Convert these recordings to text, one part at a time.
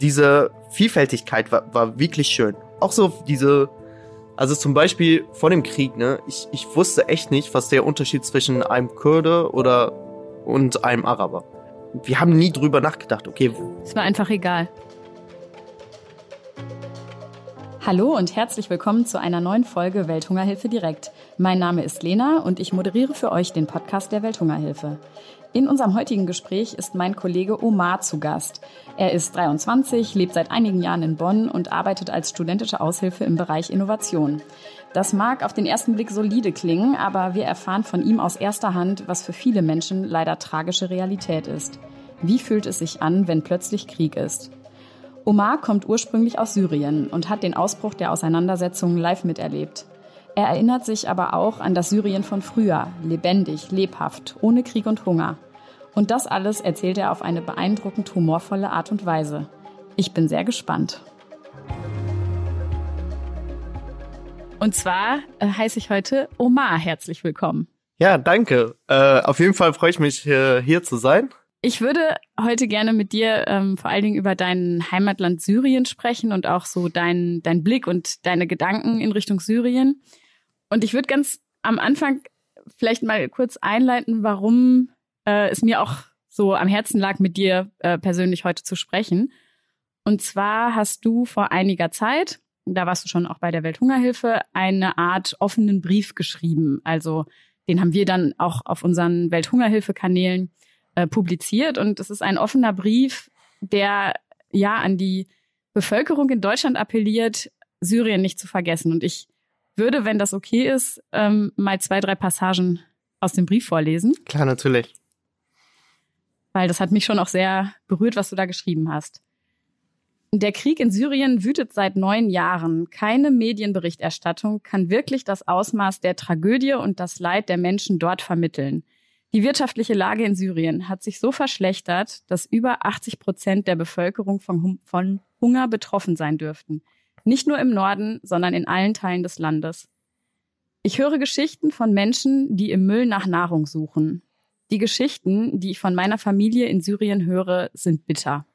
diese Vielfältigkeit war, war wirklich schön. Auch so diese, also zum Beispiel vor dem Krieg, ne, ich, ich wusste echt nicht, was der Unterschied zwischen einem Kurde oder und einem Araber. Wir haben nie drüber nachgedacht, okay. Es war einfach egal. Hallo und herzlich willkommen zu einer neuen Folge Welthungerhilfe direkt. Mein Name ist Lena und ich moderiere für euch den Podcast der Welthungerhilfe. In unserem heutigen Gespräch ist mein Kollege Omar zu Gast. Er ist 23, lebt seit einigen Jahren in Bonn und arbeitet als studentische Aushilfe im Bereich Innovation. Das mag auf den ersten Blick solide klingen, aber wir erfahren von ihm aus erster Hand, was für viele Menschen leider tragische Realität ist. Wie fühlt es sich an, wenn plötzlich Krieg ist? Omar kommt ursprünglich aus Syrien und hat den Ausbruch der Auseinandersetzungen live miterlebt. Er erinnert sich aber auch an das Syrien von früher, lebendig, lebhaft, ohne Krieg und Hunger. Und das alles erzählt er auf eine beeindruckend humorvolle Art und Weise. Ich bin sehr gespannt. Und zwar äh, heiße ich heute Omar herzlich willkommen. Ja, danke. Äh, auf jeden Fall freue ich mich, äh, hier zu sein. Ich würde heute gerne mit dir ähm, vor allen Dingen über dein Heimatland Syrien sprechen und auch so dein, dein Blick und deine Gedanken in Richtung Syrien. Und ich würde ganz am Anfang vielleicht mal kurz einleiten, warum äh, es mir auch so am Herzen lag, mit dir äh, persönlich heute zu sprechen. Und zwar hast du vor einiger Zeit, da warst du schon auch bei der Welthungerhilfe, eine Art offenen Brief geschrieben. Also den haben wir dann auch auf unseren Welthungerhilfe-Kanälen äh, publiziert. Und es ist ein offener Brief, der ja an die Bevölkerung in Deutschland appelliert, Syrien nicht zu vergessen. Und ich würde, wenn das okay ist, ähm, mal zwei, drei Passagen aus dem Brief vorlesen. Klar, natürlich weil das hat mich schon auch sehr berührt, was du da geschrieben hast. Der Krieg in Syrien wütet seit neun Jahren. Keine Medienberichterstattung kann wirklich das Ausmaß der Tragödie und das Leid der Menschen dort vermitteln. Die wirtschaftliche Lage in Syrien hat sich so verschlechtert, dass über 80 Prozent der Bevölkerung von, von Hunger betroffen sein dürften. Nicht nur im Norden, sondern in allen Teilen des Landes. Ich höre Geschichten von Menschen, die im Müll nach Nahrung suchen. Die Geschichten, die ich von meiner Familie in Syrien höre, sind bitter.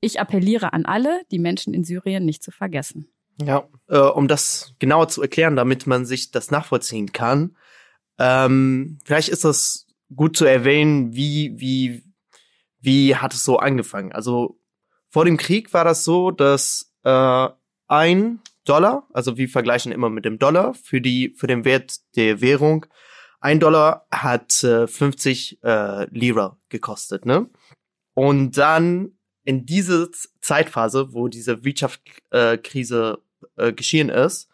Ich appelliere an alle, die Menschen in Syrien nicht zu vergessen. Ja, äh, um das genauer zu erklären, damit man sich das nachvollziehen kann, ähm, vielleicht ist es gut zu erwähnen, wie, wie, wie hat es so angefangen? Also vor dem Krieg war das so, dass äh, ein Dollar, also wir vergleichen immer mit dem Dollar, für die, für den Wert der Währung ein Dollar hat äh, 50 äh, Lira gekostet, ne? Und dann in diese Zeitphase, wo diese Wirtschaftskrise äh, äh, geschehen ist,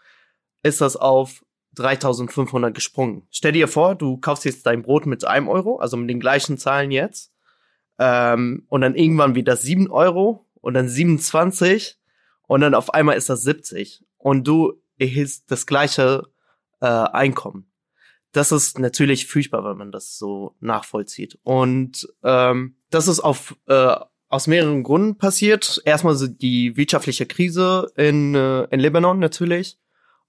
ist das auf 3500 gesprungen. Stell dir vor, du kaufst jetzt dein Brot mit einem Euro, also mit den gleichen Zahlen jetzt, ähm, und dann irgendwann wieder sieben Euro und dann 27 und dann auf einmal ist das 70 und du erhältst das gleiche äh, Einkommen das ist natürlich furchtbar, wenn man das so nachvollzieht. Und ähm, das ist auf äh, aus mehreren Gründen passiert. Erstmal so die wirtschaftliche Krise in, äh, in Libanon natürlich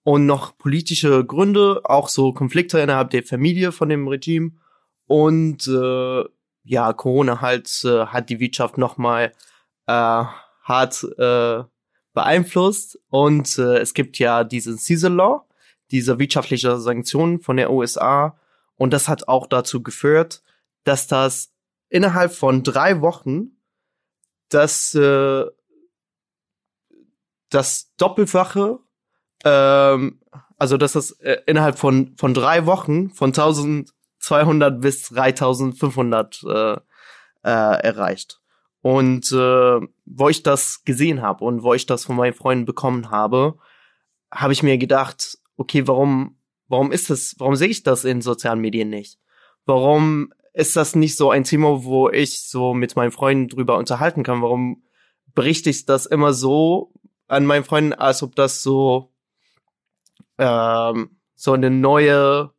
und noch politische Gründe, auch so Konflikte innerhalb der Familie von dem Regime und äh, ja, Corona halt äh, hat die Wirtschaft nochmal äh, hart äh, beeinflusst und äh, es gibt ja diesen Caesar Law, diese wirtschaftliche Sanktionen von der USA. Und das hat auch dazu geführt, dass das innerhalb von drei Wochen das, äh, das Doppelfache, ähm, also dass das äh, innerhalb von, von drei Wochen von 1200 bis 3500 äh, äh, erreicht. Und äh, wo ich das gesehen habe und wo ich das von meinen Freunden bekommen habe, habe ich mir gedacht, okay, warum, warum ist das, warum sehe ich das in sozialen Medien nicht? Warum ist das nicht so ein Thema, wo ich so mit meinen Freunden drüber unterhalten kann? Warum berichte ich das immer so an meinen Freunden, als ob das so, ähm, so eine neue,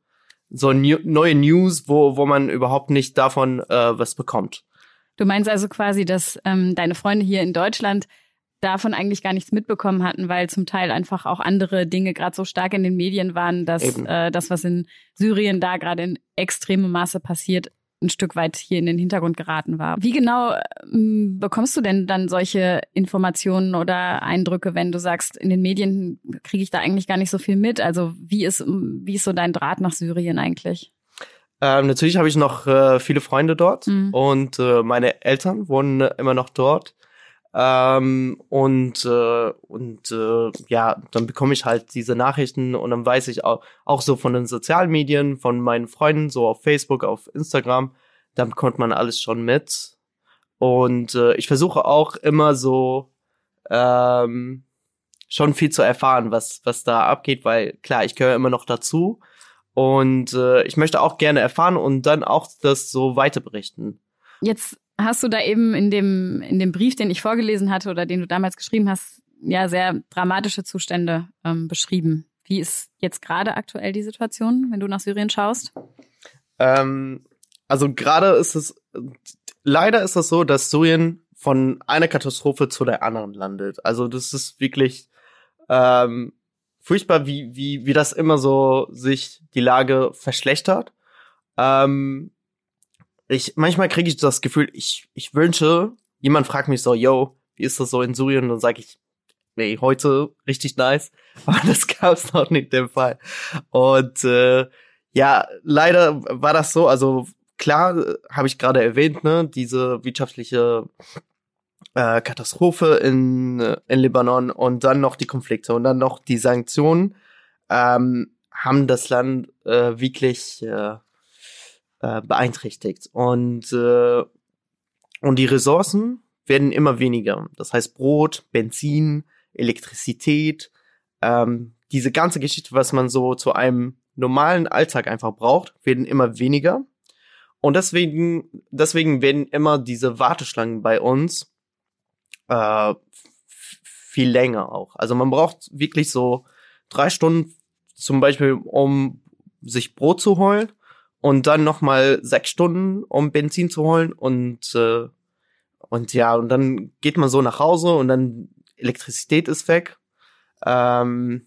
so neue News, wo, wo man überhaupt nicht davon äh, was bekommt. Du meinst also quasi, dass ähm, deine Freunde hier in Deutschland davon eigentlich gar nichts mitbekommen hatten, weil zum Teil einfach auch andere Dinge gerade so stark in den Medien waren, dass äh, das, was in Syrien da gerade in extremem Maße passiert, ein Stück weit hier in den Hintergrund geraten war. Wie genau ähm, bekommst du denn dann solche Informationen oder Eindrücke, wenn du sagst, in den Medien kriege ich da eigentlich gar nicht so viel mit? Also wie ist, wie ist so dein Draht nach Syrien eigentlich? Ähm, natürlich habe ich noch äh, viele Freunde dort mhm. und äh, meine Eltern wohnen immer noch dort. Ähm, und äh, und äh, ja, dann bekomme ich halt diese Nachrichten und dann weiß ich auch, auch so von den sozialen Medien, von meinen Freunden, so auf Facebook, auf Instagram, dann bekommt man alles schon mit. Und äh, ich versuche auch immer so ähm, schon viel zu erfahren, was, was da abgeht, weil klar, ich gehöre immer noch dazu. Und äh, ich möchte auch gerne erfahren und dann auch das so weiter berichten. Jetzt hast du da eben in dem, in dem Brief, den ich vorgelesen hatte oder den du damals geschrieben hast, ja sehr dramatische Zustände ähm, beschrieben. Wie ist jetzt gerade aktuell die Situation, wenn du nach Syrien schaust? Ähm, also gerade ist es, leider ist es so, dass Syrien von einer Katastrophe zu der anderen landet. Also das ist wirklich ähm, furchtbar, wie, wie, wie das immer so sich die Lage verschlechtert. Ähm, ich, manchmal kriege ich das Gefühl, ich, ich wünsche, jemand fragt mich so, yo, wie ist das so in Syrien? Und dann sage ich, nee, heute richtig nice. Aber das gab es noch nicht der Fall. Und äh, ja, leider war das so. Also klar, äh, habe ich gerade erwähnt, ne, diese wirtschaftliche äh, Katastrophe in, äh, in Libanon und dann noch die Konflikte und dann noch die Sanktionen ähm, haben das Land äh, wirklich äh, äh, beeinträchtigt. Und, äh, und die Ressourcen werden immer weniger. Das heißt Brot, Benzin, Elektrizität, ähm, diese ganze Geschichte, was man so zu einem normalen Alltag einfach braucht, werden immer weniger. Und deswegen, deswegen werden immer diese Warteschlangen bei uns äh, viel länger auch. Also man braucht wirklich so drei Stunden zum Beispiel, um sich Brot zu holen und dann noch mal sechs Stunden, um Benzin zu holen und äh, und ja und dann geht man so nach Hause und dann Elektrizität ist weg. Ähm,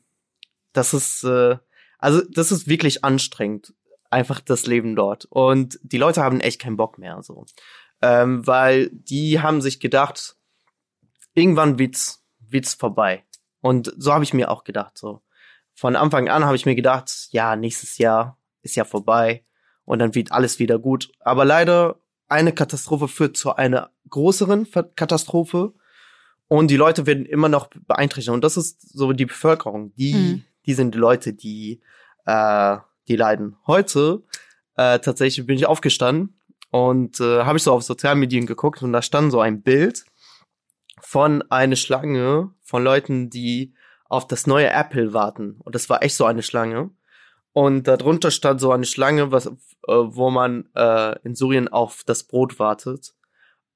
das ist äh, also das ist wirklich anstrengend, einfach das Leben dort und die Leute haben echt keinen Bock mehr so, ähm, weil die haben sich gedacht, irgendwann wird's wird's vorbei und so habe ich mir auch gedacht so. Von Anfang an habe ich mir gedacht, ja nächstes Jahr ist ja vorbei und dann wird alles wieder gut. Aber leider, eine Katastrophe führt zu einer größeren Katastrophe und die Leute werden immer noch beeinträchtigt. Und das ist so die Bevölkerung, die, mhm. die sind die Leute, die, äh, die leiden. Heute äh, tatsächlich bin ich aufgestanden und äh, habe ich so auf Sozialmedien geguckt und da stand so ein Bild von einer Schlange von Leuten, die auf das neue Apple warten. Und das war echt so eine Schlange. Und darunter stand so eine Schlange, was, äh, wo man äh, in Syrien auf das Brot wartet.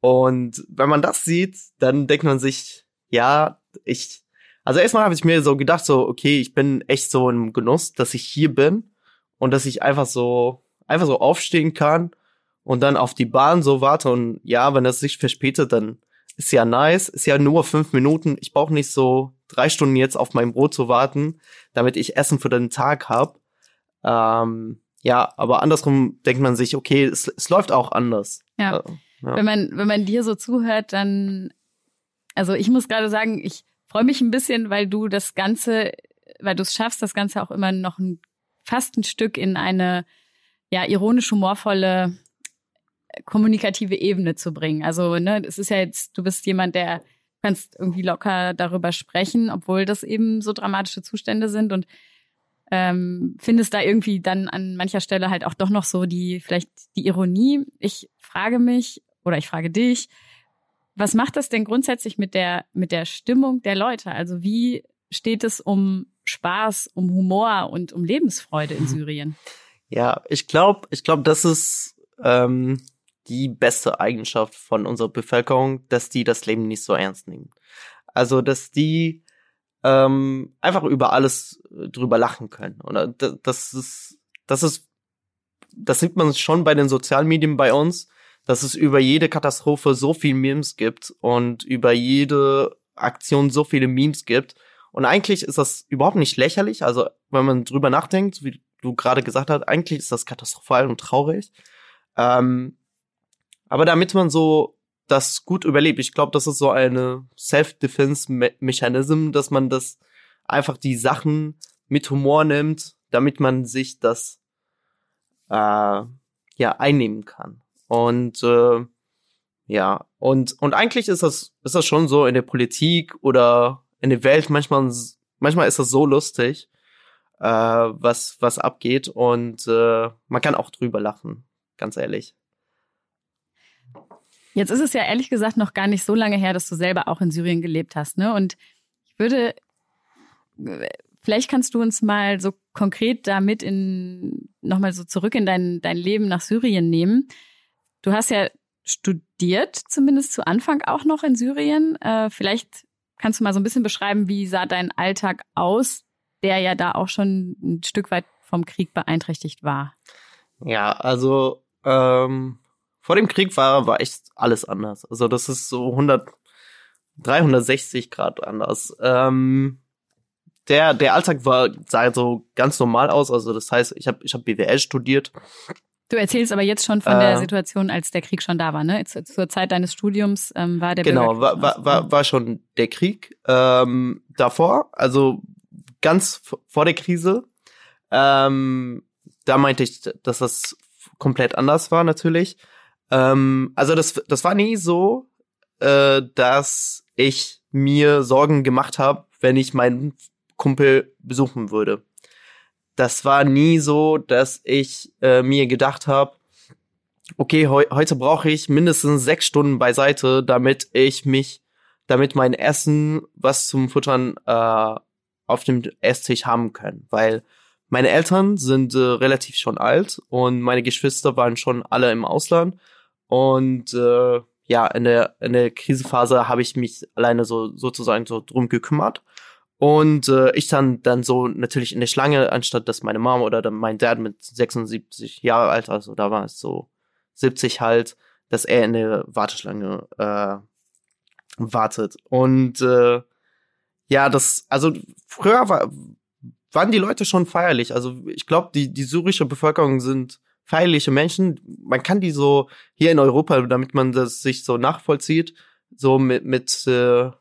Und wenn man das sieht, dann denkt man sich, ja, ich. Also erstmal habe ich mir so gedacht, so, okay, ich bin echt so im Genuss, dass ich hier bin und dass ich einfach so, einfach so aufstehen kann und dann auf die Bahn so warte. Und ja, wenn das sich verspätet, dann ist ja nice, ist ja nur fünf Minuten. Ich brauche nicht so drei Stunden jetzt auf mein Brot zu warten, damit ich Essen für den Tag hab. Ähm, ja, aber andersrum denkt man sich, okay, es, es läuft auch anders. Ja. Äh, ja. Wenn man, wenn man dir so zuhört, dann, also ich muss gerade sagen, ich freue mich ein bisschen, weil du das Ganze, weil du es schaffst, das Ganze auch immer noch ein, fast ein Stück in eine, ja, ironisch humorvolle kommunikative Ebene zu bringen. Also, ne, es ist ja jetzt, du bist jemand, der kannst irgendwie locker darüber sprechen, obwohl das eben so dramatische Zustände sind und ähm, findest da irgendwie dann an mancher Stelle halt auch doch noch so die, vielleicht die Ironie. Ich frage mich oder ich frage dich, was macht das denn grundsätzlich mit der, mit der Stimmung der Leute? Also wie steht es um Spaß, um Humor und um Lebensfreude in Syrien? Ja, ich glaube, ich glaube, das ist ähm, die beste Eigenschaft von unserer Bevölkerung, dass die das Leben nicht so ernst nehmen. Also, dass die ähm, einfach über alles äh, drüber lachen können. Und das ist, das ist, das sieht man schon bei den sozialen Medien bei uns, dass es über jede Katastrophe so viel Memes gibt und über jede Aktion so viele Memes gibt. Und eigentlich ist das überhaupt nicht lächerlich. Also, wenn man drüber nachdenkt, wie du gerade gesagt hast, eigentlich ist das katastrophal und traurig. Ähm, aber damit man so das gut überlebt, ich glaube, das ist so eine Self-Defense-Mechanism, dass man das einfach die Sachen mit Humor nimmt, damit man sich das äh, ja einnehmen kann. Und äh, ja, und und eigentlich ist das ist das schon so in der Politik oder in der Welt manchmal manchmal ist das so lustig, äh, was was abgeht und äh, man kann auch drüber lachen, ganz ehrlich. Jetzt ist es ja ehrlich gesagt noch gar nicht so lange her, dass du selber auch in Syrien gelebt hast, ne? Und ich würde Vielleicht kannst du uns mal so konkret damit in nochmal so zurück in dein, dein Leben nach Syrien nehmen. Du hast ja studiert, zumindest zu Anfang auch noch in Syrien. Äh, vielleicht kannst du mal so ein bisschen beschreiben, wie sah dein Alltag aus, der ja da auch schon ein Stück weit vom Krieg beeinträchtigt war. Ja, also ähm, vor dem Krieg war, war echt alles anders. Also das ist so 100, 360 Grad anders. Ähm, der, der Alltag war, sah so ganz normal aus. Also das heißt, ich habe ich hab BWL studiert. Du erzählst aber jetzt schon von äh, der Situation, als der Krieg schon da war, ne? Zur, zur Zeit deines Studiums ähm, war der Genau, war, war, war, war schon der Krieg ähm, davor, also ganz vor der Krise. Ähm, da meinte ich, dass das komplett anders war natürlich. Ähm, also das, das war nie so, äh, dass ich mir Sorgen gemacht habe, wenn ich meinen Kumpel besuchen würde. Das war nie so, dass ich äh, mir gedacht habe, okay, heu heute brauche ich mindestens sechs Stunden beiseite, damit ich mich, damit mein Essen, was zum Futtern äh, auf dem Esstisch haben können. Weil meine Eltern sind äh, relativ schon alt und meine Geschwister waren schon alle im Ausland. Und äh, ja, in der, in der Krisenphase habe ich mich alleine so sozusagen so drum gekümmert. Und äh, ich dann dann so natürlich in der Schlange, anstatt dass meine Mom oder dann mein Dad mit 76 Jahre alt, also da war es so 70 halt, dass er in der Warteschlange äh, wartet. Und äh, ja, das, also früher war, waren die Leute schon feierlich. Also ich glaube, die, die syrische Bevölkerung sind feierliche Menschen. Man kann die so hier in Europa, damit man das sich so nachvollzieht, so mit, mit äh,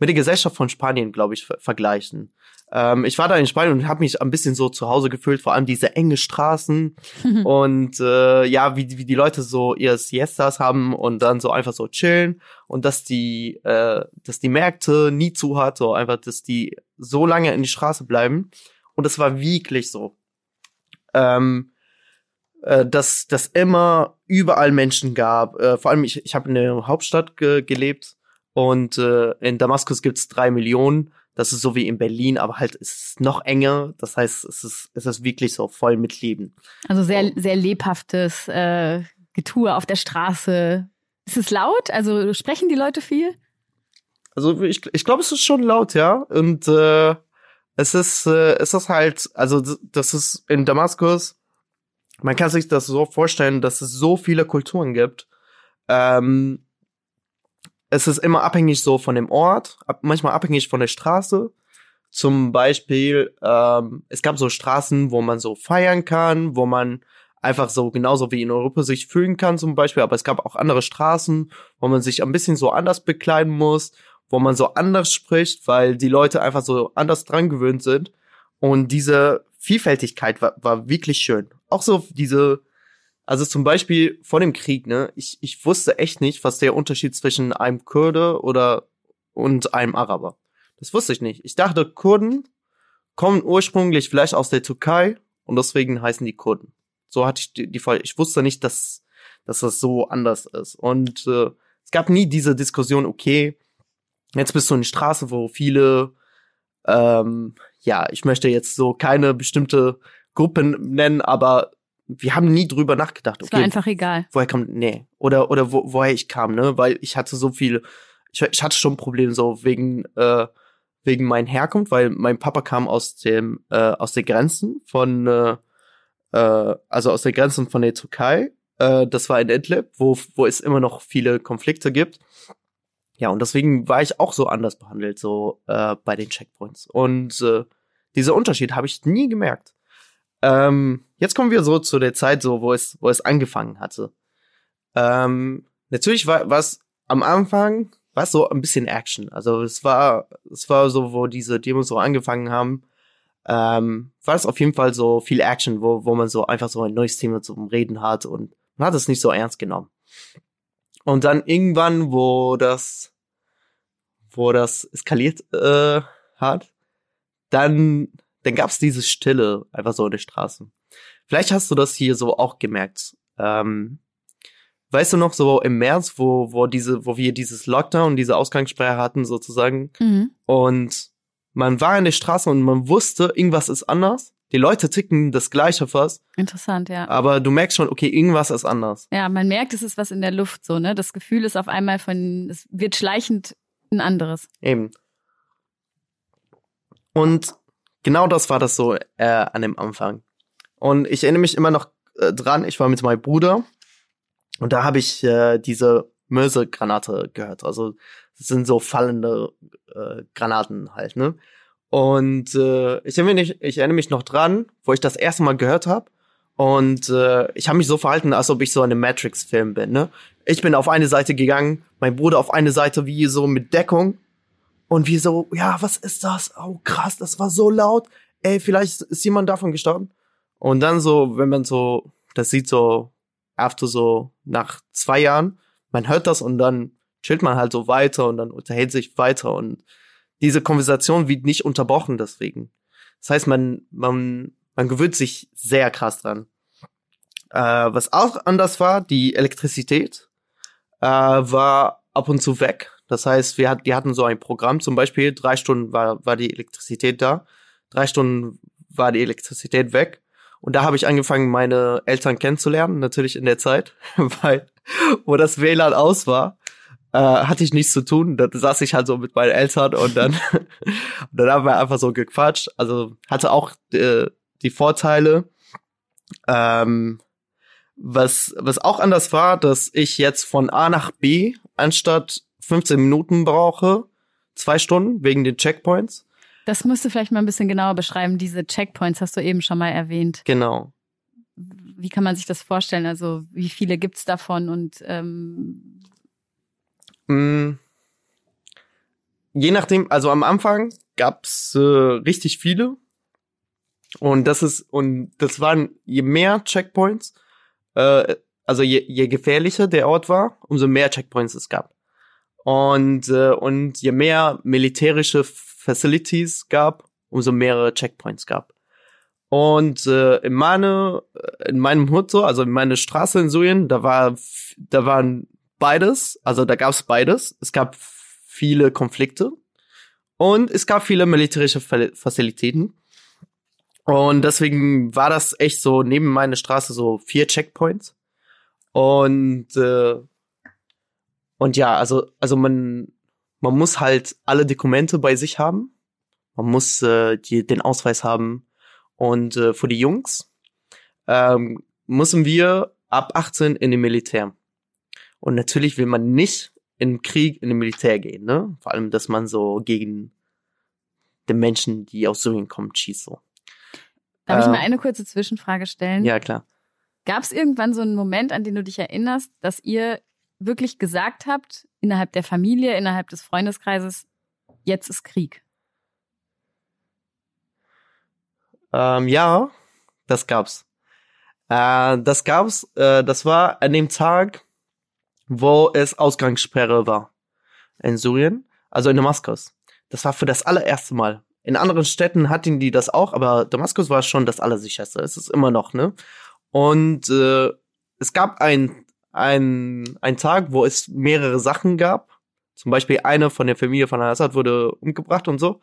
mit der Gesellschaft von Spanien, glaube ich, vergleichen. Ähm, ich war da in Spanien und habe mich ein bisschen so zu Hause gefühlt, vor allem diese enge Straßen und äh, ja, wie, wie die Leute so ihr Siestas haben und dann so einfach so chillen und dass die, äh, dass die Märkte nie zu hat, so einfach, dass die so lange in die Straße bleiben. Und es war wirklich so. Ähm, äh, dass dass immer überall Menschen gab. Äh, vor allem ich ich habe in der Hauptstadt ge gelebt und äh, in Damaskus gibt's drei Millionen. Das ist so wie in Berlin, aber halt ist es noch enger. Das heißt, es ist, es ist wirklich so voll mit Leben. Also sehr, sehr lebhaftes äh, Getue auf der Straße. Ist es laut? Also sprechen die Leute viel? Also ich, ich glaube, es ist schon laut, ja. Und äh, es ist, äh, es ist halt, also das ist in Damaskus, man kann sich das so vorstellen, dass es so viele Kulturen gibt. Ähm, es ist immer abhängig so von dem Ort, ab, manchmal abhängig von der Straße. Zum Beispiel, ähm, es gab so Straßen, wo man so feiern kann, wo man einfach so genauso wie in Europa sich fühlen kann zum Beispiel, aber es gab auch andere Straßen, wo man sich ein bisschen so anders bekleiden muss, wo man so anders spricht, weil die Leute einfach so anders dran gewöhnt sind. Und diese Vielfältigkeit war, war wirklich schön. Auch so diese also zum Beispiel vor dem Krieg, ne, ich, ich wusste echt nicht, was der Unterschied zwischen einem Kurde oder und einem Araber. Das wusste ich nicht. Ich dachte, Kurden kommen ursprünglich vielleicht aus der Türkei und deswegen heißen die Kurden. So hatte ich die, die Fall. Ich wusste nicht, dass, dass das so anders ist. Und äh, es gab nie diese Diskussion, okay, jetzt bist du in der Straße, wo viele, ähm, ja, ich möchte jetzt so keine bestimmte Gruppen nennen, aber wir haben nie drüber nachgedacht. Okay, es war einfach egal. Woher kommt, nee. Oder, oder wo, woher ich kam, ne? Weil ich hatte so viel, ich, ich hatte schon Probleme so wegen, äh, wegen meinen Herkunft, weil mein Papa kam aus dem, äh, aus der Grenzen von, äh, äh, also aus der Grenzen von der Türkei. Äh, das war in Idlib, wo, wo es immer noch viele Konflikte gibt. Ja, und deswegen war ich auch so anders behandelt, so äh, bei den Checkpoints. Und äh, dieser Unterschied habe ich nie gemerkt. ähm, jetzt kommen wir so zu der Zeit, so wo es, wo es angefangen hatte. Ähm, natürlich war was am Anfang war so ein bisschen Action. Also es war, es war so, wo diese Demos so angefangen haben, ähm, war es auf jeden Fall so viel Action, wo, wo man so einfach so ein neues Thema zum Reden hat und man hat es nicht so ernst genommen. Und dann irgendwann, wo das, wo das eskaliert äh, hat, dann, dann gab's diese Stille einfach so in der Straße. Vielleicht hast du das hier so auch gemerkt. Ähm, weißt du noch, so im März, wo, wo diese, wo wir dieses Lockdown, diese Ausgangssperre hatten sozusagen, Mhm. und man war in der Straße und man wusste, irgendwas ist anders. Die Leute ticken das Gleiche fast, Interessant, ja. aber du merkst schon, okay, irgendwas ist anders. Ja, man merkt, es ist was in der Luft so, ne? Das Gefühl ist auf einmal von, es wird schleichend ein anderes. Eben. Und genau das war das so äh, an dem Anfang. Und ich erinnere mich immer noch äh, dran, ich war mit meinem Bruder und da habe ich äh, diese Möse-Granate gehört. Also das sind so fallende äh, Granaten halt, ne? Und äh, ich, erinnere mich, ich erinnere mich noch dran, wo ich das erste Mal gehört habe. Und äh, ich habe mich so verhalten, als ob ich so in einem Matrix-Film bin, ne? Ich bin auf eine Seite gegangen, mein Bruder auf eine Seite, wie so mit Deckung. Und wir so, ja, was ist das? Oh, krass, das war so laut. Ey, vielleicht ist jemand davon gestorben. Und dann so, wenn man so, das sieht so, after so, nach zwei Jahren, man hört das und dann chillt man halt so weiter und dann unterhält sich weiter und diese Konversation wird nicht unterbrochen deswegen. Das heißt, man, man, man gewöhnt sich sehr krass dran. Äh, was auch anders war, die Elektrizität äh, war ab und zu weg. Das heißt, wir hat, die hatten so ein Programm, zum Beispiel drei Stunden war, war die Elektrizität da, drei Stunden war die Elektrizität weg. Und da habe ich angefangen, meine Eltern kennenzulernen, natürlich in der Zeit, weil wo das WLAN aus war, äh, hatte ich nichts zu tun. Da saß ich halt so mit meinen Eltern und dann, und dann haben wir einfach so gequatscht. Also hatte auch äh, die Vorteile. Ähm, was, was auch anders war, dass ich jetzt von A nach B anstatt 15 Minuten brauche, zwei Stunden wegen den Checkpoints. Das musst du vielleicht mal ein bisschen genauer beschreiben. Diese Checkpoints hast du eben schon mal erwähnt. Genau. Wie kann man sich das vorstellen? Also wie viele gibt's davon und ähm, Mm. Je nachdem, also am Anfang gab's äh, richtig viele. Und das ist, und das waren, je mehr Checkpoints, äh, also je, je gefährlicher der Ort war, umso mehr Checkpoints es gab. Und, äh, und je mehr militärische Facilities gab, umso mehrere Checkpoints gab. Und äh, in meine, in meinem Hut so, also in meine Straße in Syrien, da war, da waren beides, also da gab's beides. Es gab viele Konflikte und es gab viele militärische Fa- Facilitäten. Und deswegen war das echt so neben meiner Straße so vier Checkpoints. Und äh, und ja, also also man man muss halt alle Dokumente bei sich haben. Man muss äh, die, den Ausweis haben. Und äh, für die Jungs ähm, müssen wir ab 18 in den Militär. Und natürlich will man nicht in Krieg in den Militär gehen, ne? Vor allem, dass man so gegen den Menschen, die aus Syrien kommen, schießt so. darf ich Äh, mal eine kurze Zwischenfrage stellen? Ja, klar. Gab es irgendwann so einen Moment, an den du dich erinnerst, dass ihr wirklich gesagt habt, innerhalb der Familie, innerhalb des Freundeskreises, jetzt ist Krieg? Ähm, ja, das gab's. Äh, das gab's, äh, das war an dem Tag, wo es Ausgangssperre war in Syrien, also in Damaskus. Das war für das allererste Mal. In anderen Städten hatten die das auch, aber Damaskus war schon das Allersicherste. Es ist immer noch, ne? Und äh, es gab ein, ein, ein Tag, wo es mehrere Sachen gab. Zum Beispiel eine von der Familie von Al-Assad wurde umgebracht und so.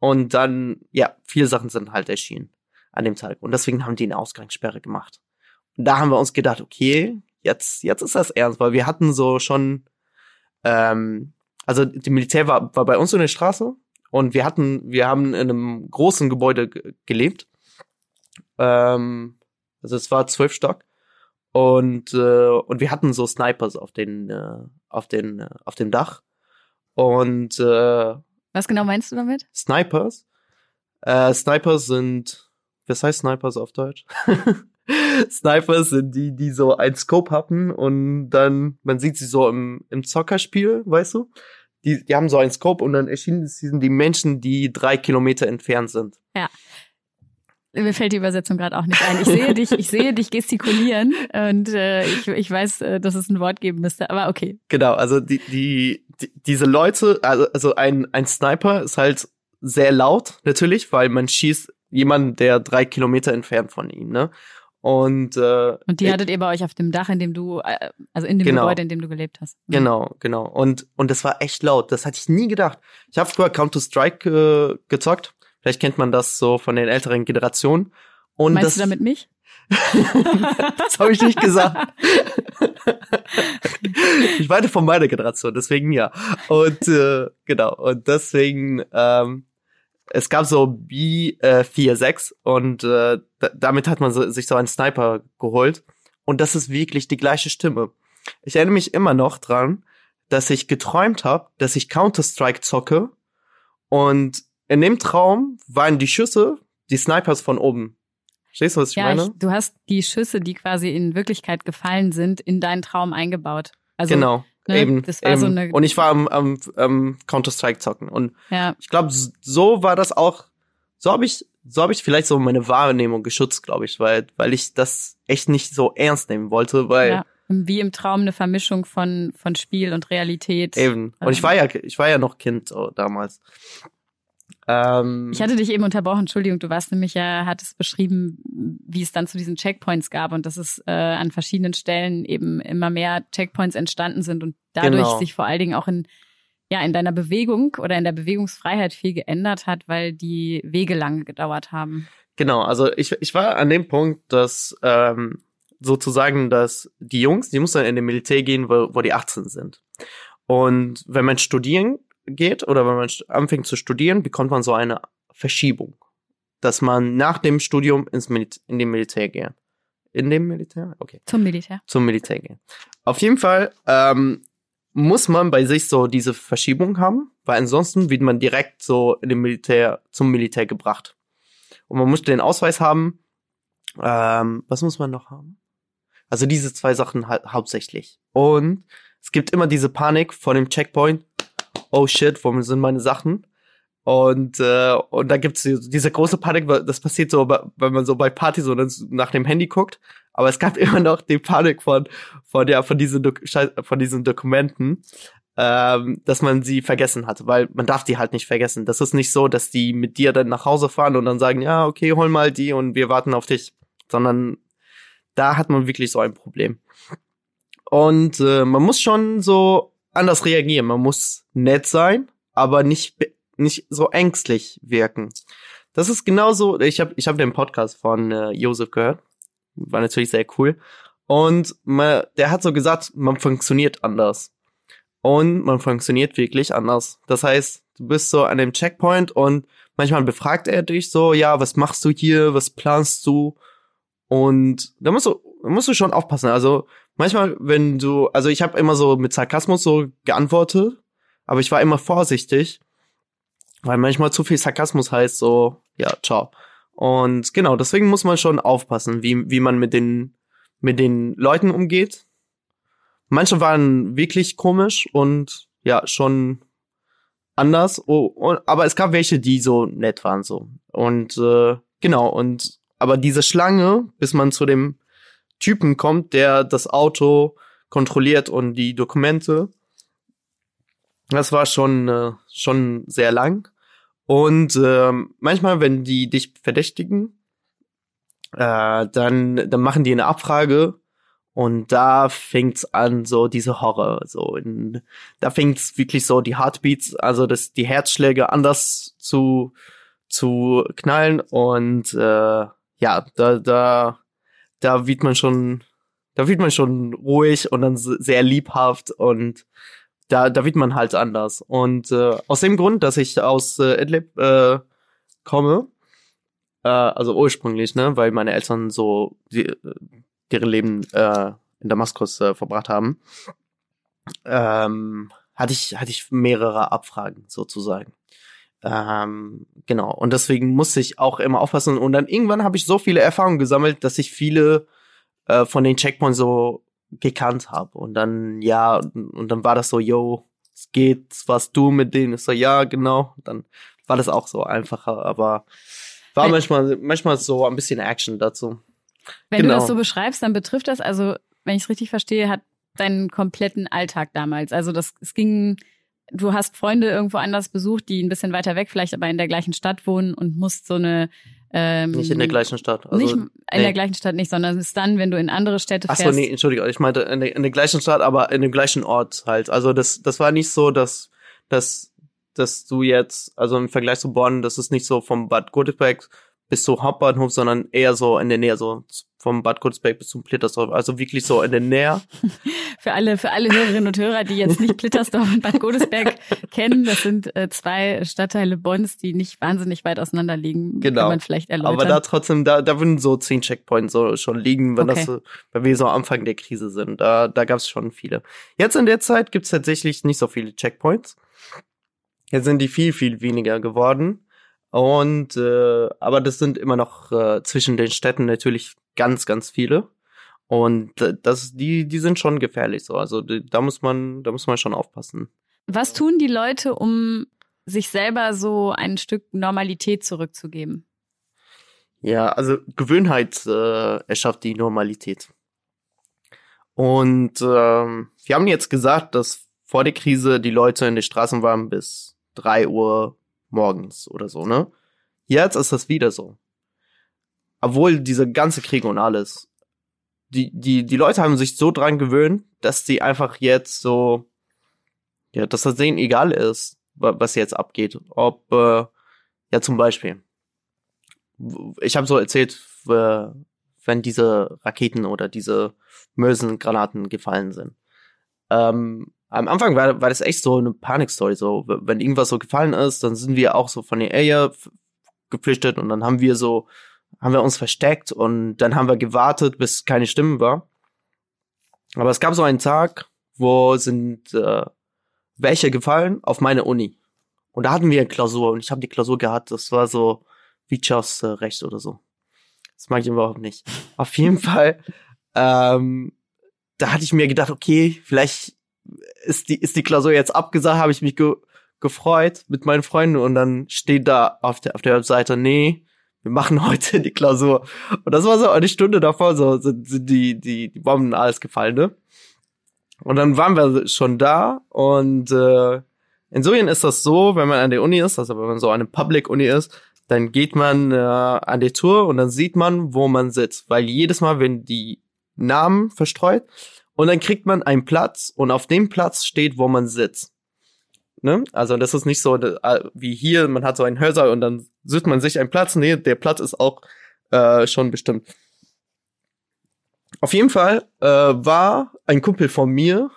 Und dann, ja, viele Sachen sind halt erschienen an dem Tag. Und deswegen haben die eine Ausgangssperre gemacht. Und da haben wir uns gedacht, okay, jetzt, jetzt ist das ernst, weil wir hatten so schon, ähm, also die Militär war, war bei uns in der Straße und wir hatten, wir haben in einem großen Gebäude ge- gelebt. Ähm, also es war zwölf Stock. Und, äh, und wir hatten so Snipers auf den, äh, auf den, äh, auf dem Dach. Und äh, Was genau meinst du damit? Snipers. Äh, Snipers sind Was heißt Snipers auf Deutsch? Snipers sind die, die so ein Scope hatten und dann, man sieht sie so im, im Zockerspiel, weißt du? Die, die haben so ein Scope und dann erschienen sind die Menschen, die drei Kilometer entfernt sind. Ja. Mir fällt die Übersetzung gerade auch nicht ein. Ich sehe dich, ich sehe dich gestikulieren und äh, ich, ich weiß, äh, dass es ein Wort geben müsste, aber okay. Genau, also die, die, die diese Leute, also, also ein, ein Sniper ist halt sehr laut, natürlich, weil man schießt jemanden, der drei Kilometer entfernt von ihm, ne? Und, äh, und die hattet ihr bei euch auf dem Dach, in dem du, äh, also in dem genau. Gebäude, in dem du gelebt hast. Mhm. Genau, genau. Und, und das war echt laut. Das hatte ich nie gedacht. Ich habe früher Counter-Strike äh, gezockt. Vielleicht kennt man das so von den älteren Generationen. Und Meinst das, du damit mich? das habe ich nicht gesagt. ich weite von meiner Generation, deswegen ja. Und äh, genau, und deswegen ähm, es gab so B46 äh, und äh, damit hat man so, sich so einen Sniper geholt. Und das ist wirklich die gleiche Stimme. Ich erinnere mich immer noch dran, dass ich geträumt habe, dass ich Counter-Strike zocke und in dem Traum waren die Schüsse die Snipers von oben. Verstehst du, was ich ja, meine? Ich, du hast die Schüsse, die quasi in Wirklichkeit gefallen sind, in deinen Traum eingebaut. Also genau. Ne? Eben, das war eben. so eine und ich war am, am, am Counter-Strike zocken. Und ja. ich glaube, so war das auch, so habe ich, so habe ich vielleicht so meine Wahrnehmung geschützt, glaube ich, weil, weil ich das echt nicht so ernst nehmen wollte, weil. Ja. Wie im Traum eine Vermischung von, von Spiel und Realität. Eben. Und ich ähm. war ja, ich war ja noch Kind so, damals. Ähm, ich hatte dich eben unterbrochen, Entschuldigung, du warst nämlich ja, hattest beschrieben, wie es dann zu diesen Checkpoints gab und dass es äh, an verschiedenen Stellen eben immer mehr Checkpoints entstanden sind und dadurch genau. sich vor allen Dingen auch in ja in deiner Bewegung oder in der Bewegungsfreiheit viel geändert hat, weil die Wege lange gedauert haben. Genau, also ich, ich war an dem Punkt, dass ähm, sozusagen, dass die Jungs, die mussten in den Militär gehen, wo, wo die 18 sind. Und wenn man studieren geht oder wenn man anfängt zu studieren, bekommt man so eine Verschiebung, dass man nach dem Studium ins Mil in den Militär geht. In dem Militär? Okay. Zum Militär. Zum Militär gehen. Auf jeden Fall ähm, muss man bei sich so diese Verschiebung haben, weil ansonsten wird man direkt so in dem Militär zum Militär gebracht. Und man muss den Ausweis haben. Ähm, was muss man noch haben? Also diese zwei Sachen halt hauptsächlich. Und es gibt immer diese Panik vor dem Checkpoint oh shit, wo sind meine Sachen? Und, äh, und da gibt's diese große Panik, das passiert so, wenn man so bei Partys so nach dem Handy guckt. Aber es gab immer noch die Panik von, von, ja, von, diesen, von diesen Dokumenten, ähm, dass man sie vergessen hat, weil man darf die halt nicht vergessen. Das ist nicht so, dass die mit dir dann nach Hause fahren und dann sagen, ja, okay, hol mal die und wir warten auf dich. Sondern da hat man wirklich so ein Problem. Und äh, man muss schon so anders reagieren. Man muss nett sein, aber nicht nicht so ängstlich wirken. Das ist genauso. Ich habe ich habe den Podcast von äh, Josef gehört, war natürlich sehr cool. Und man, der hat so gesagt, man funktioniert anders. Und man funktioniert wirklich anders. Das heißt, du bist so an dem Checkpoint und manchmal befragt er dich so, ja, was machst du hier, was planst du? Und da musst du, da musst du schon aufpassen. Also manchmal, wenn du, also ich habe immer so mit Sarkasmus so geantwortet, aber ich war immer vorsichtig, weil manchmal zu viel Sarkasmus heißt so, ja, ciao. Und genau, deswegen muss man schon aufpassen, wie, wie man mit den, mit den Leuten umgeht. Manche waren wirklich komisch und ja, schon anders. Oh, oh, aber es gab welche, die so nett waren so. Und äh, genau, und aber diese Schlange, bis man zu dem Typen kommt, der das Auto kontrolliert und die Dokumente. Das war schon, äh, schon sehr lang. Und äh, manchmal, wenn die dich verdächtigen, äh, dann, dann machen die eine Abfrage und da fängt's an, so diese Horror, so in, da fängt's wirklich so die Heartbeats, also das, die Herzschläge anders zu, zu knallen und äh, ja, da, da da wird man schon, da wird man schon ruhig und dann sehr liebhaft und da, da wird man halt anders. Und äh, aus dem Grund, dass ich aus äh, Idlib äh, komme, äh, also ursprünglich, ne, weil meine Eltern so die, deren Leben äh, in Damaskus äh, verbracht haben, ähm, hatte ich hatte ich mehrere Abfragen sozusagen. Ähm, genau. Und deswegen musste ich auch immer aufpassen. Und dann irgendwann habe ich so viele Erfahrungen gesammelt, dass ich viele äh, von den Checkpoints so gekannt habe. Und dann, ja, und dann war das so, yo, es geht, was du mit denen? Ich so, ja, genau. Dann war das auch so einfacher, aber war manchmal, manchmal so ein bisschen Action dazu. Wenn genau. du das so beschreibst, dann betrifft das, also, wenn ich es richtig verstehe, hat deinen kompletten Alltag damals. Also das, es ging, du hast Freunde irgendwo anders besucht, die ein bisschen weiter weg, vielleicht aber in der gleichen Stadt wohnen und musst so eine ähm, nicht in der gleichen Stadt. Also, nicht in nee. der gleichen Stadt nicht, sondern es ist dann, wenn du in andere Städte fährst. Ach so, nee, Entschuldigung, ich meinte in der, in der gleichen Stadt, aber in dem gleichen Ort halt. Also das, das war nicht so, dass, dass, dass du jetzt, also im Vergleich zu Bonn, das ist nicht so vom Bad Godesberg bis zum Hauptbahnhof, sondern eher so in der Nähe, so vom Bad Godesberg bis zum Plittersdorf, also wirklich so in der Nähe. für alle, für alle Hörerinnen und Hörer, die jetzt nicht Plittersdorf und Bad Godesberg kennen, das sind äh, zwei Stadtteile Bonns, die nicht wahnsinnig weit auseinander liegen. Genau. Kann man vielleicht erläutern. Aber da trotzdem, da, da würden so zehn Checkpoints so schon liegen, wenn okay. das so, wenn wir so am Anfang der Krise sind. Da, da gab es schon viele. Jetzt in der Zeit gibt es tatsächlich nicht so viele Checkpoints. Jetzt sind die viel, viel weniger geworden. Und äh, aber das sind immer noch äh, zwischen den Städten natürlich ganz, ganz viele. Und das, die, die sind schon gefährlich so. Also da muss man, da muss man schon aufpassen. Was tun die Leute, um sich selber so ein Stück Normalität zurückzugeben? Ja, also Gewöhnheit äh, erschafft die Normalität. Und ähm, wir haben jetzt gesagt, dass vor der Krise die Leute in den Straßen waren bis drei Uhr morgens oder so, ne? Jetzt ist das wieder so. Obwohl diese ganze Krieg und alles. Die, die, die Leute haben sich so dran gewöhnt, dass die einfach jetzt so, ja, dass das denen egal ist, was jetzt abgeht. Ob, äh, ja, zum Beispiel. Ich habe so erzählt, wenn diese Raketen oder diese Mösengranaten gefallen sind. Ähm, am Anfang war, war das echt so eine Panikstory. So, wenn irgendwas so gefallen ist, dann sind wir auch so von der Area geflüchtet und dann haben wir so, haben wir uns versteckt und dann haben wir gewartet, bis keine Stimme war. Aber es gab so einen Tag, wo sind äh, welche gefallen auf meine Uni. Und da hatten wir eine Klausur und ich habe die Klausur gehabt. Das war so Wirtschaftsrecht oder so. Das mag ich überhaupt nicht. Auf jeden Fall, ähm, da hatte ich mir gedacht, okay, vielleicht ist die, ist die Klausur jetzt abgesagt, habe ich mich ge gefreut mit meinen Freunden und dann steht da auf der, auf der Webseite, nee, wir machen heute die Klausur. Und das war so eine Stunde davor, so sind, sind die, die, die Bomben alles gefallen, ne? Und dann waren wir schon da und äh, in Syrien ist das so, wenn man an der Uni ist, also wenn man so an einer Public-Uni ist, dann geht man äh, an die Tour und dann sieht man, wo man sitzt. Weil jedes Mal, wenn die Namen verstreut, und dann kriegt man einen Platz und auf dem Platz steht, wo man sitzt. Ne? Also das ist nicht so äh, wie hier, man hat so einen Hörsaal und dann sucht man sich einen Platz. Nee, der Platz ist auch äh, schon bestimmt. Auf jeden Fall äh, war ein Kumpel von mir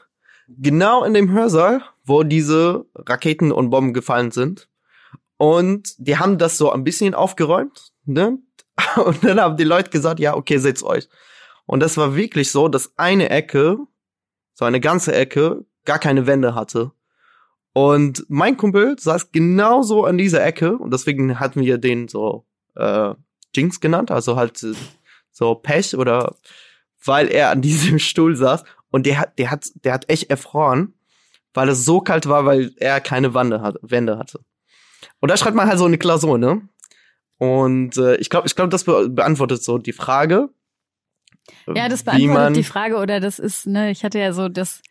genau in dem Hörsaal, wo diese Raketen und Bomben gefallen sind. Und die haben das so ein bisschen aufgeräumt, ne? Und dann haben die Leute gesagt, ja, okay, setzt euch. Und das war wirklich so, dass eine Ecke, so eine ganze Ecke, gar keine Wände hatte. Und mein Kumpel saß genauso an dieser Ecke und deswegen hatten wir den so äh, Jinx genannt, also halt so Pech oder weil er an diesem Stuhl saß und der hat, der hat, der hat echt erfroren, weil es so kalt war, weil er keine Wände, hat, Wände hatte. Und da schreibt man halt so eine Klausur, ne? Und äh, ich glaube, ich glaube, das be beantwortet so die Frage. Ja, das beantwortet die Frage oder das ist, ne, ich hatte ja so das,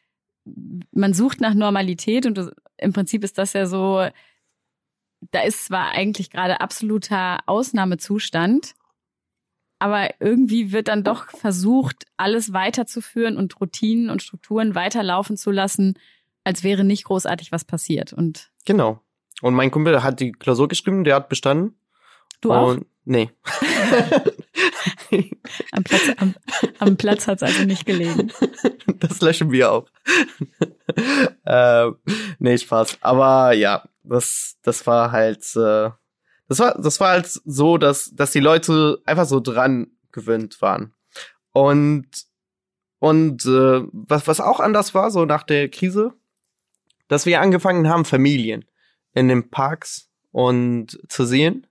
man sucht nach Normalität und das, im Prinzip ist das ja so, da ist zwar eigentlich gerade absoluter Ausnahmezustand, aber irgendwie wird dann doch versucht, alles weiterzuführen und Routinen und Strukturen weiterlaufen zu lassen, als wäre nicht großartig was passiert. Und genau. Und mein Kumpel hat die Klausur geschrieben, der hat bestanden. Du auch? Nee. am Platz, am, am Platz hat es also nicht gelegen. Das löschen wir auch. äh, nee, Spaß. Aber ja, das, das war halt, äh, das war, das war halt so, dass, dass die Leute einfach so dran gewöhnt waren. Und, und äh, was, was auch anders war, so nach der Krise, dass wir angefangen haben, Familien in den Parks und zu sehen,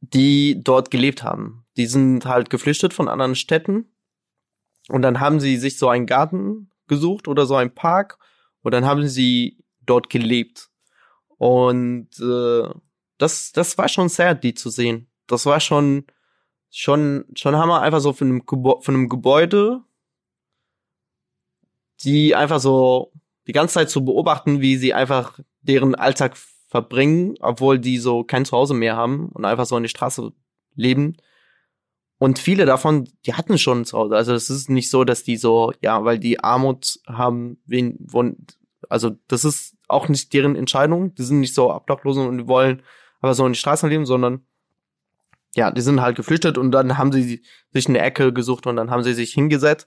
die dort gelebt haben. Die sind halt geflüchtet von anderen Städten und dann haben sie sich so einen Garten gesucht oder so einen Park und dann haben sie dort gelebt. Und äh, das, das war schon sad, die zu sehen. Das war schon, schon, schon Hammer, einfach so von einem, Gebäude, von einem Gebäude, die einfach so die ganze Zeit zu beobachten, wie sie einfach deren Alltag verbringen, obwohl die so kein Zuhause mehr haben und einfach so in die Straße leben. Und viele davon, die hatten schon ein Zuhause. Also es ist nicht so, dass die so, ja, weil die Armut haben, wen, wo, also das ist auch nicht deren Entscheidung. Die sind nicht so Obdachlosen und die wollen aber so in die Straßen leben, sondern ja, die sind halt geflüchtet und dann haben sie sich eine Ecke gesucht und dann haben sie sich hingesetzt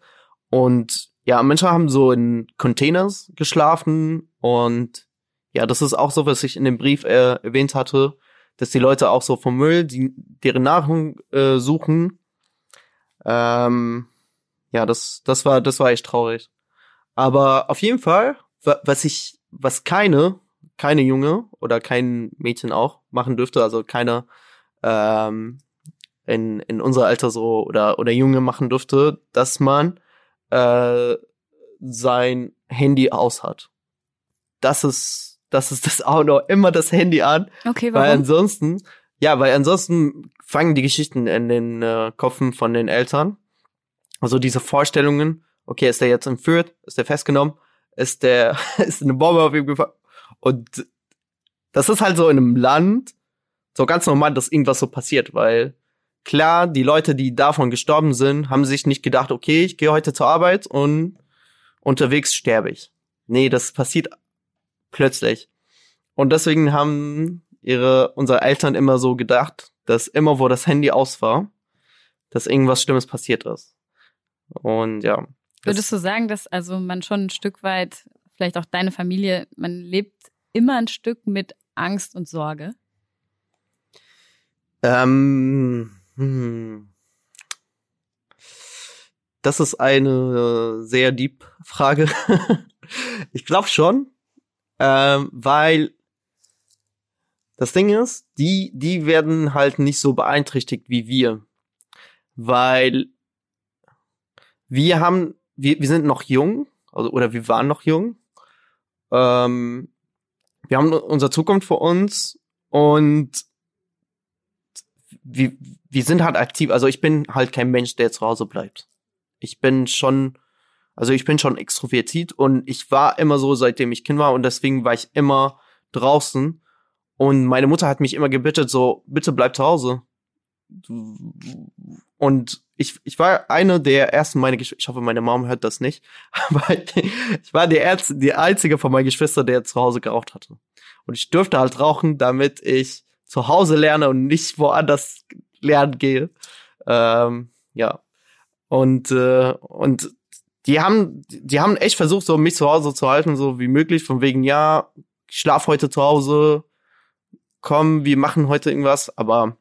und ja, Menschen haben so in Containers geschlafen und ja, das ist auch so, was ich in dem Brief äh, erwähnt hatte, dass die Leute auch so vom Müll, die deren Nahrung äh, suchen. Ähm, ja, das, das war, das war echt traurig. Aber auf jeden Fall, was ich, was keine, keine Junge oder kein Mädchen auch machen dürfte, also keine ähm, in, in unser Alter so oder, oder Junge machen dürfte, dass man äh, sein Handy aus hat. Das ist das ist das auch noch immer das Handy an. Okay, warum? Weil ansonsten, ja, weil ansonsten fangen die Geschichten in den äh, Köpfen von den Eltern. Also diese Vorstellungen, okay, ist der jetzt entführt, ist der festgenommen, ist der, ist eine Bombe auf ihm gefallen. Und das ist halt so in einem Land so ganz normal, dass irgendwas so passiert, weil klar, die Leute, die davon gestorben sind, haben sich nicht gedacht, okay, ich gehe heute zur Arbeit und unterwegs sterbe ich. Nee, das passiert plötzlich. Und deswegen haben ihre, unsere Eltern immer so gedacht, dass immer, wo das Handy aus war, dass irgendwas Schlimmes passiert ist. Und ja. Würdest du sagen, dass also man schon ein Stück weit, vielleicht auch deine Familie, man lebt immer ein Stück mit Angst und Sorge? Ähm, hm. Das ist eine sehr deep Frage. ich glaube schon, ähm, weil das Ding ist, die, die werden halt nicht so beeinträchtigt wie wir. Weil wir haben, wir, wir sind noch jung, also, oder wir waren noch jung. Ähm, wir haben unsere Zukunft vor uns und wir, wir sind halt aktiv. Also ich bin halt kein Mensch, der zu Hause bleibt. Ich bin schon also ich bin schon extrovertiert und ich war immer so, seitdem ich Kind war und deswegen war ich immer draußen. Und meine Mutter hat mich immer gebeten, so, bitte bleib zu Hause. Und ich, ich war eine der ersten, meine Geschwister, ich hoffe, meine Mom hört das nicht, aber ich war die, Ärzte, die einzige von meinen Geschwistern, der zu Hause geraucht hatte. Und ich dürfte halt rauchen, damit ich zu Hause lerne und nicht woanders lernen gehe. Ähm, ja. Und, äh, und die haben, die haben echt versucht, so mich zu Hause zu halten, so wie möglich, von wegen, ja, ich schlaf heute zu Hause, komm, wir machen heute irgendwas, aber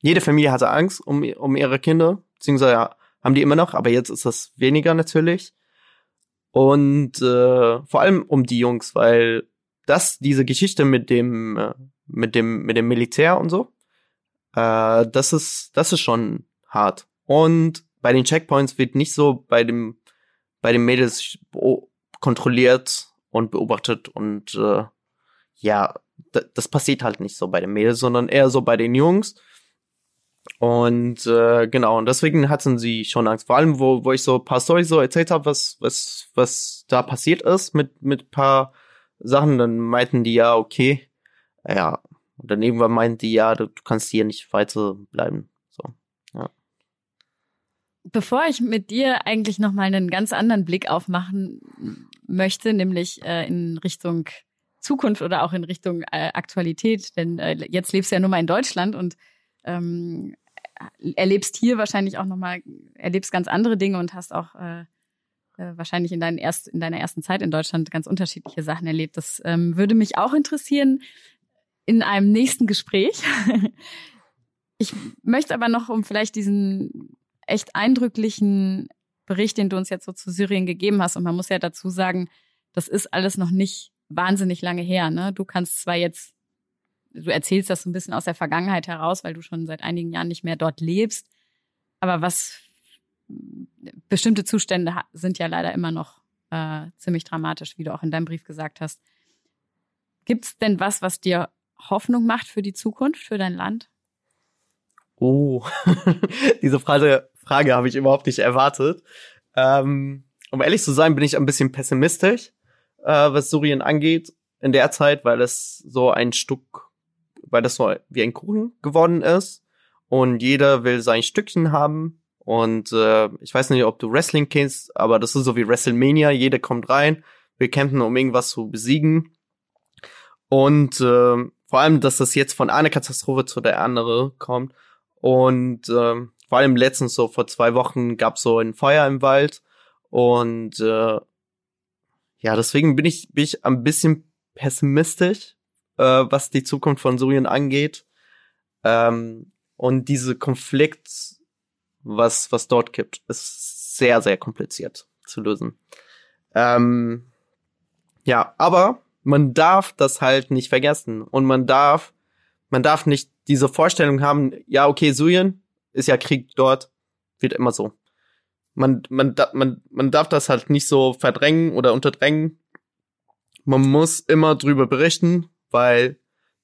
jede Familie hatte Angst um, um ihre Kinder, beziehungsweise haben die immer noch, aber jetzt ist das weniger natürlich. Und äh, vor allem um die Jungs, weil das, diese Geschichte mit dem, äh, mit dem, mit dem Militär und so, äh, das ist, das ist schon hart. Und bei den Checkpoints wird nicht so bei dem bei den Mädels kontrolliert und beobachtet und äh, ja, das passiert halt nicht so bei den Mädels, sondern eher so bei den Jungs. Und äh, genau, und deswegen hatten sie schon Angst. Vor allem, wo, wo ich so ein paar Storys so erzählt habe, was, was, was da passiert ist mit, mit paar Sachen, dann meinten die ja, okay, ja. Und dann irgendwann meinten die, ja, du, du kannst hier nicht weiter bleiben. Bevor ich mit dir eigentlich noch mal einen ganz anderen Blick aufmachen möchte, nämlich äh, in Richtung Zukunft oder auch in Richtung äh, Aktualität, denn äh, jetzt lebst du ja nur mal in Deutschland und ähm, erlebst hier wahrscheinlich auch noch mal erlebst ganz andere Dinge und hast auch äh, äh, wahrscheinlich in, erst, in deiner ersten Zeit in Deutschland ganz unterschiedliche Sachen erlebt. Das ähm, würde mich auch interessieren in einem nächsten Gespräch. ich möchte aber noch, um vielleicht diesen echt eindrücklichen Bericht, den du uns jetzt so zu Syrien gegeben hast. Und man muss ja dazu sagen, das ist alles noch nicht wahnsinnig lange her. Ne? Du kannst zwar jetzt du erzählst das so ein bisschen aus der Vergangenheit heraus, weil du schon seit einigen Jahren nicht mehr dort lebst. Aber was bestimmte Zustände sind ja leider immer noch äh, ziemlich dramatisch, wie du auch in deinem Brief gesagt hast. Gibt es denn was, was dir Hoffnung macht für die Zukunft, für dein Land? Oh, diese Frage, Frage habe ich überhaupt nicht erwartet. Ähm, um ehrlich zu sein, bin ich ein bisschen pessimistisch, äh, was Syrien angeht in der Zeit, weil es so ein Stück, weil das so wie ein Kuchen geworden ist. Und jeder will sein Stückchen haben. Und äh, ich weiß nicht, ob du Wrestling kennst, aber das ist so wie WrestleMania, jeder kommt rein, wir kämpfen, um irgendwas zu besiegen. Und äh, vor allem, dass das jetzt von einer Katastrophe zu der andere kommt. Und äh, vor allem letztens so vor zwei Wochen gab so ein Feuer im Wald. Und äh, ja, deswegen bin ich, bin ich ein bisschen pessimistisch, äh, was die Zukunft von Syrien angeht. Ähm, und diese Konflikt, was, was dort gibt, ist sehr, sehr kompliziert zu lösen. Ähm, ja, aber man darf das halt nicht vergessen. Und man darf, man darf nicht diese Vorstellung haben, ja, okay, Syrien ist ja Krieg dort, wird immer so. Man, man, man, man darf das halt nicht so verdrängen oder unterdrängen man muss immer drüber berichten, weil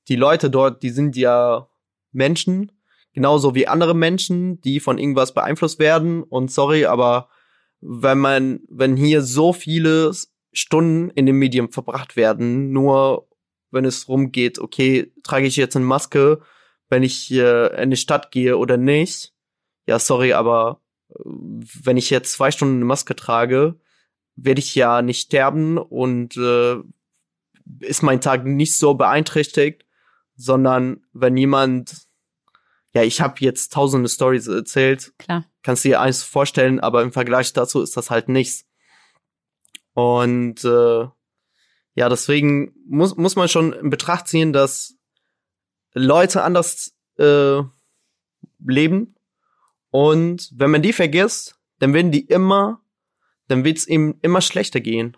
die Leute dort, die sind ja Menschen, genauso wie andere Menschen, die von irgendwas beeinflusst werden. Und sorry, aber wenn man, wenn hier so viele Stunden in dem Medium verbracht werden, nur wenn es rumgeht, okay, trage ich jetzt eine Maske, wenn ich äh, in die Stadt gehe oder nicht. Ja, sorry, aber wenn ich jetzt zwei Stunden eine Maske trage, werde ich ja nicht sterben und äh, ist mein Tag nicht so beeinträchtigt, sondern wenn jemand, ja, ich habe jetzt tausende Stories erzählt, Klar. kannst du dir alles vorstellen, aber im Vergleich dazu ist das halt nichts. Und äh, ja, deswegen muss, muss man schon in Betracht ziehen, dass Leute anders äh, leben. Und wenn man die vergisst, dann werden die immer dann wird es ihm immer schlechter gehen.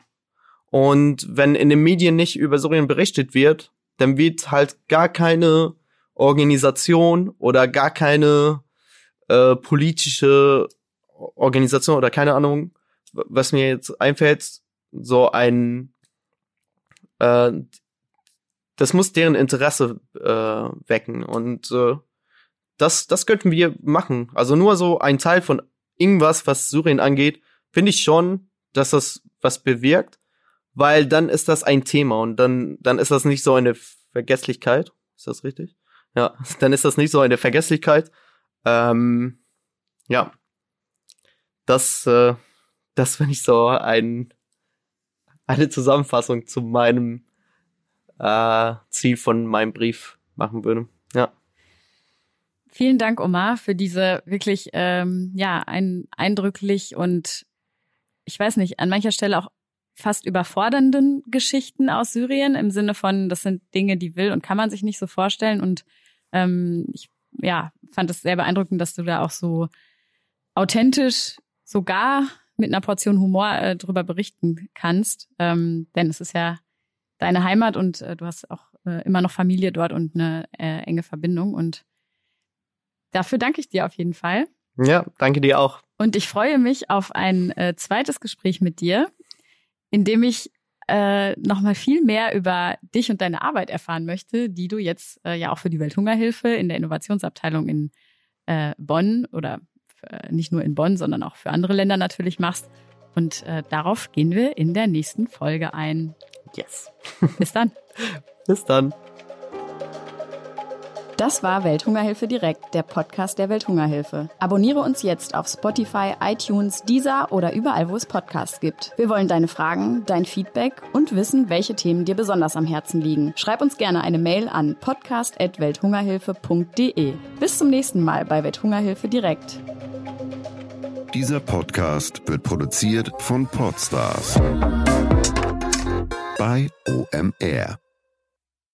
Und wenn in den Medien nicht über Syrien berichtet wird, dann wird halt gar keine Organisation oder gar keine äh, politische Organisation oder keine Ahnung, was mir jetzt einfällt, so ein äh, das muss deren Interesse äh, wecken und äh, das das könnten wir machen. Also nur so ein Teil von irgendwas, was Syrien angeht, finde ich schon, dass das was bewirkt, weil dann ist das ein Thema und dann, dann ist das nicht so eine Vergesslichkeit. Ist das richtig? Ja, dann ist das nicht so eine Vergesslichkeit. Ähm, ja, das, äh, das wenn ich so ein, eine Zusammenfassung zu meinem äh, Ziel von meinem Brief machen würde. Vielen Dank, Omar, für diese wirklich ähm, ja ein, eindrücklich und ich weiß nicht, an mancher Stelle auch fast überfordernden Geschichten aus Syrien im Sinne von, das sind Dinge, die will und kann man sich nicht so vorstellen. Und ähm, ich ja, fand es sehr beeindruckend, dass du da auch so authentisch sogar mit einer Portion Humor äh, drüber berichten kannst. Ähm, denn es ist ja deine Heimat und äh, du hast auch äh, immer noch Familie dort und eine äh, enge Verbindung. Und dafür danke ich dir auf jeden Fall. Ja, danke dir auch. Und ich freue mich auf ein äh, zweites Gespräch mit dir, in dem ich äh, nochmal viel mehr über dich und deine Arbeit erfahren möchte, die du jetzt äh, ja auch für die Welthungerhilfe in der Innovationsabteilung in äh, Bonn oder äh, nicht nur in Bonn, sondern auch für andere Länder natürlich machst. Und äh, darauf gehen wir in der nächsten Folge ein. Yes. Bis dann. Bis dann. Das war Welthungerhilfe direkt, der Podcast der Welthungerhilfe. Abonniere uns jetzt auf Spotify, iTunes, Deezer oder überall, wo es Podcasts gibt. Wir wollen deine Fragen, dein Feedback und wissen, welche Themen dir besonders am Herzen liegen. Schreib uns gerne eine Mail an podcast.welthungerhilfe.de. Bis zum nächsten Mal bei Welthungerhilfe direkt. Dieser Podcast wird produziert von Podstars bei OMR.